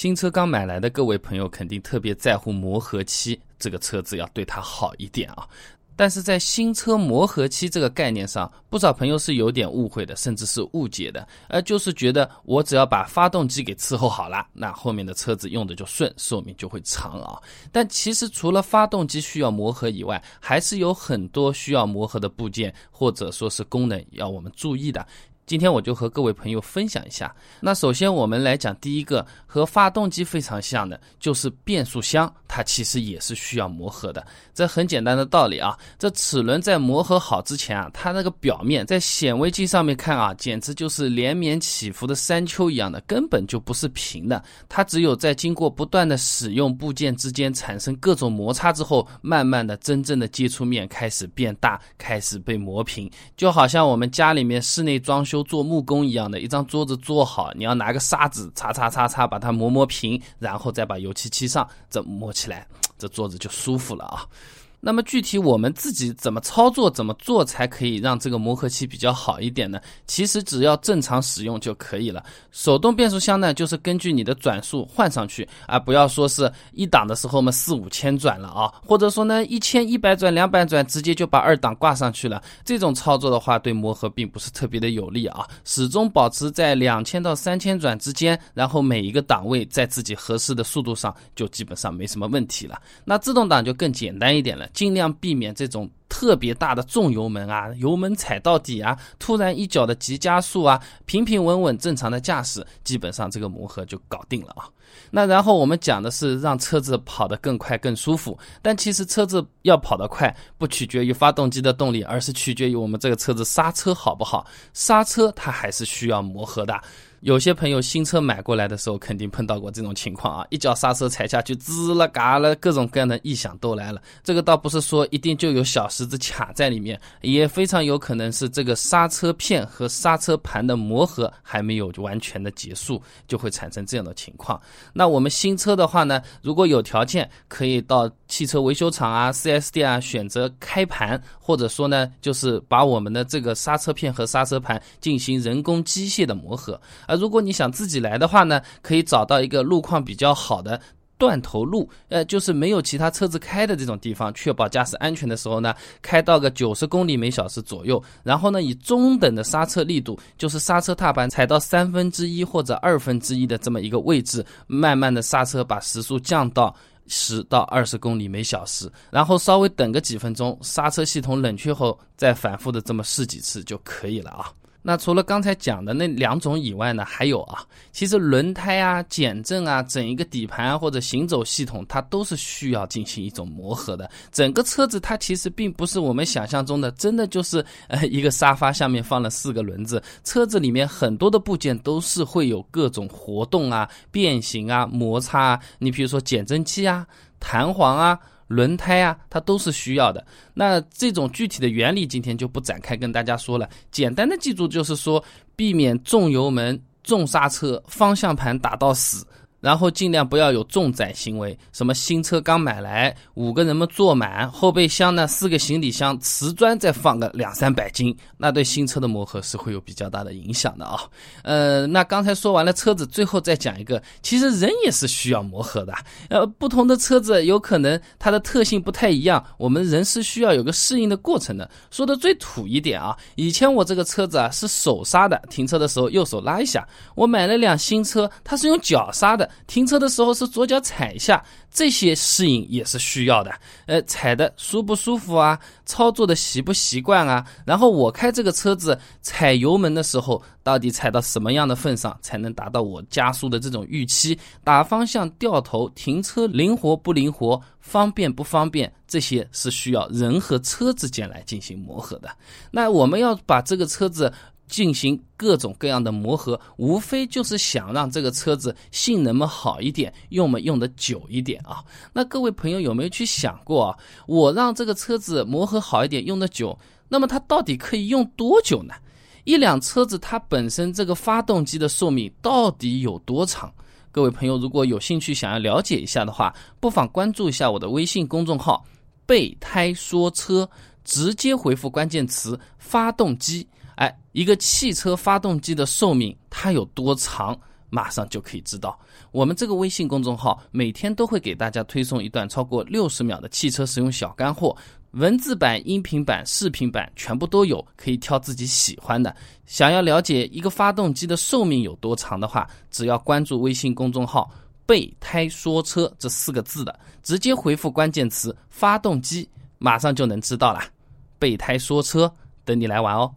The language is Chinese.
新车刚买来的各位朋友肯定特别在乎磨合期，这个车子要对它好一点啊。但是在新车磨合期这个概念上，不少朋友是有点误会的，甚至是误解的，呃，就是觉得我只要把发动机给伺候好了，那后面的车子用的就顺，寿命就会长啊。但其实除了发动机需要磨合以外，还是有很多需要磨合的部件或者说是功能要我们注意的。今天我就和各位朋友分享一下。那首先我们来讲第一个和发动机非常像的，就是变速箱，它其实也是需要磨合的。这很简单的道理啊，这齿轮在磨合好之前啊，它那个表面在显微镜上面看啊，简直就是连绵起伏的山丘一样的，根本就不是平的。它只有在经过不断的使用部件之间产生各种摩擦之后，慢慢的真正的接触面开始变大，开始被磨平。就好像我们家里面室内装修。做木工一样的一张桌子做好，你要拿个砂纸擦擦擦擦，把它磨磨平，然后再把油漆漆上，这磨起来，这桌子就舒服了啊。那么具体我们自己怎么操作、怎么做才可以让这个磨合期比较好一点呢？其实只要正常使用就可以了。手动变速箱呢，就是根据你的转速换上去啊，不要说是一档的时候嘛四五千转了啊，或者说呢一千一百转、两百转直接就把二档挂上去了。这种操作的话，对磨合并不是特别的有利啊。始终保持在两千到三千转之间，然后每一个档位在自己合适的速度上，就基本上没什么问题了。那自动挡就更简单一点了。尽量避免这种特别大的重油门啊，油门踩到底啊，突然一脚的急加速啊，平平稳稳正常的驾驶，基本上这个磨合就搞定了啊。那然后我们讲的是让车子跑得更快更舒服，但其实车子要跑得快，不取决于发动机的动力，而是取决于我们这个车子刹车好不好。刹车它还是需要磨合的。有些朋友新车买过来的时候，肯定碰到过这种情况啊！一脚刹车踩下去，滋了嘎了，各种各样的异响都来了。这个倒不是说一定就有小石子卡在里面，也非常有可能是这个刹车片和刹车盘的磨合还没有完全的结束，就会产生这样的情况。那我们新车的话呢，如果有条件，可以到汽车维修厂啊、4S 店啊选择开盘，或者说呢，就是把我们的这个刹车片和刹车盘进行人工机械的磨合。啊，如果你想自己来的话呢，可以找到一个路况比较好的断头路，呃，就是没有其他车子开的这种地方，确保驾驶安全的时候呢，开到个九十公里每小时左右，然后呢，以中等的刹车力度，就是刹车踏板踩到三分之一或者二分之一的这么一个位置，慢慢的刹车，把时速降到十到二十公里每小时，然后稍微等个几分钟，刹车系统冷却后，再反复的这么试几次就可以了啊。那除了刚才讲的那两种以外呢，还有啊，其实轮胎啊、减震啊、整一个底盘啊或者行走系统，它都是需要进行一种磨合的。整个车子它其实并不是我们想象中的，真的就是呃一个沙发下面放了四个轮子，车子里面很多的部件都是会有各种活动啊、变形啊、摩擦啊。你比如说减震器啊、弹簧啊。轮胎啊，它都是需要的。那这种具体的原理，今天就不展开跟大家说了。简单的记住，就是说避免重油门、重刹车、方向盘打到死。然后尽量不要有重载行为，什么新车刚买来，五个人们坐满，后备箱呢四个行李箱，瓷砖再放个两三百斤，那对新车的磨合是会有比较大的影响的啊。呃，那刚才说完了车子，最后再讲一个，其实人也是需要磨合的。呃，不同的车子有可能它的特性不太一样，我们人是需要有个适应的过程的。说的最土一点啊，以前我这个车子啊是手刹的，停车的时候右手拉一下。我买了辆新车，它是用脚刹的。停车的时候是左脚踩一下，这些适应也是需要的。呃，踩的舒不舒服啊？操作的习不习惯啊？然后我开这个车子踩油门的时候，到底踩到什么样的份上才能达到我加速的这种预期？打方向、掉头、停车灵活不灵活、方便不方便？这些是需要人和车之间来进行磨合的。那我们要把这个车子。进行各种各样的磨合，无非就是想让这个车子性能们好一点，用们用的久一点啊。那各位朋友有没有去想过啊？我让这个车子磨合好一点，用的久，那么它到底可以用多久呢？一辆车子它本身这个发动机的寿命到底有多长？各位朋友如果有兴趣想要了解一下的话，不妨关注一下我的微信公众号“备胎说车”，直接回复关键词“发动机”。哎，一个汽车发动机的寿命它有多长？马上就可以知道。我们这个微信公众号每天都会给大家推送一段超过六十秒的汽车使用小干货，文字版、音频版、视频版全部都有，可以挑自己喜欢的。想要了解一个发动机的寿命有多长的话，只要关注微信公众号“备胎说车”这四个字的，直接回复关键词“发动机”，马上就能知道了。备胎说车，等你来玩哦。